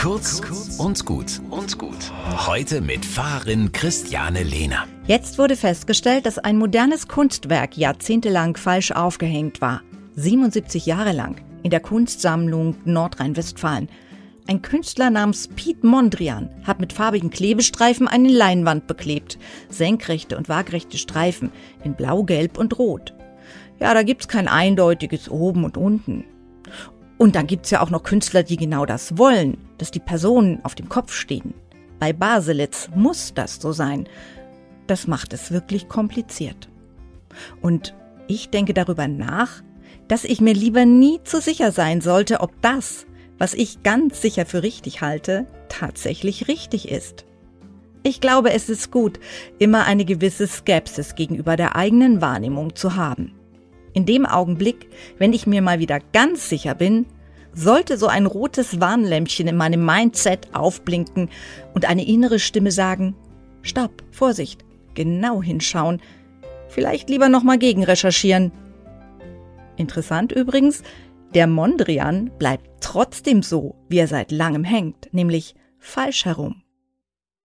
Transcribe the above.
Kurz und gut und gut. Heute mit Fahrerin Christiane Lehner. Jetzt wurde festgestellt, dass ein modernes Kunstwerk jahrzehntelang falsch aufgehängt war. 77 Jahre lang in der Kunstsammlung Nordrhein-Westfalen. Ein Künstler namens Piet Mondrian hat mit farbigen Klebestreifen eine Leinwand beklebt. Senkrechte und waagrechte Streifen in Blau, Gelb und Rot. Ja, da gibt's kein eindeutiges oben und unten. Und dann gibt's ja auch noch Künstler, die genau das wollen, dass die Personen auf dem Kopf stehen. Bei Baselitz muss das so sein. Das macht es wirklich kompliziert. Und ich denke darüber nach, dass ich mir lieber nie zu sicher sein sollte, ob das, was ich ganz sicher für richtig halte, tatsächlich richtig ist. Ich glaube, es ist gut, immer eine gewisse Skepsis gegenüber der eigenen Wahrnehmung zu haben. In dem Augenblick, wenn ich mir mal wieder ganz sicher bin, sollte so ein rotes Warnlämpchen in meinem Mindset aufblinken und eine innere Stimme sagen, Stopp, Vorsicht, genau hinschauen, vielleicht lieber nochmal gegenrecherchieren. Interessant übrigens, der Mondrian bleibt trotzdem so, wie er seit langem hängt, nämlich falsch herum.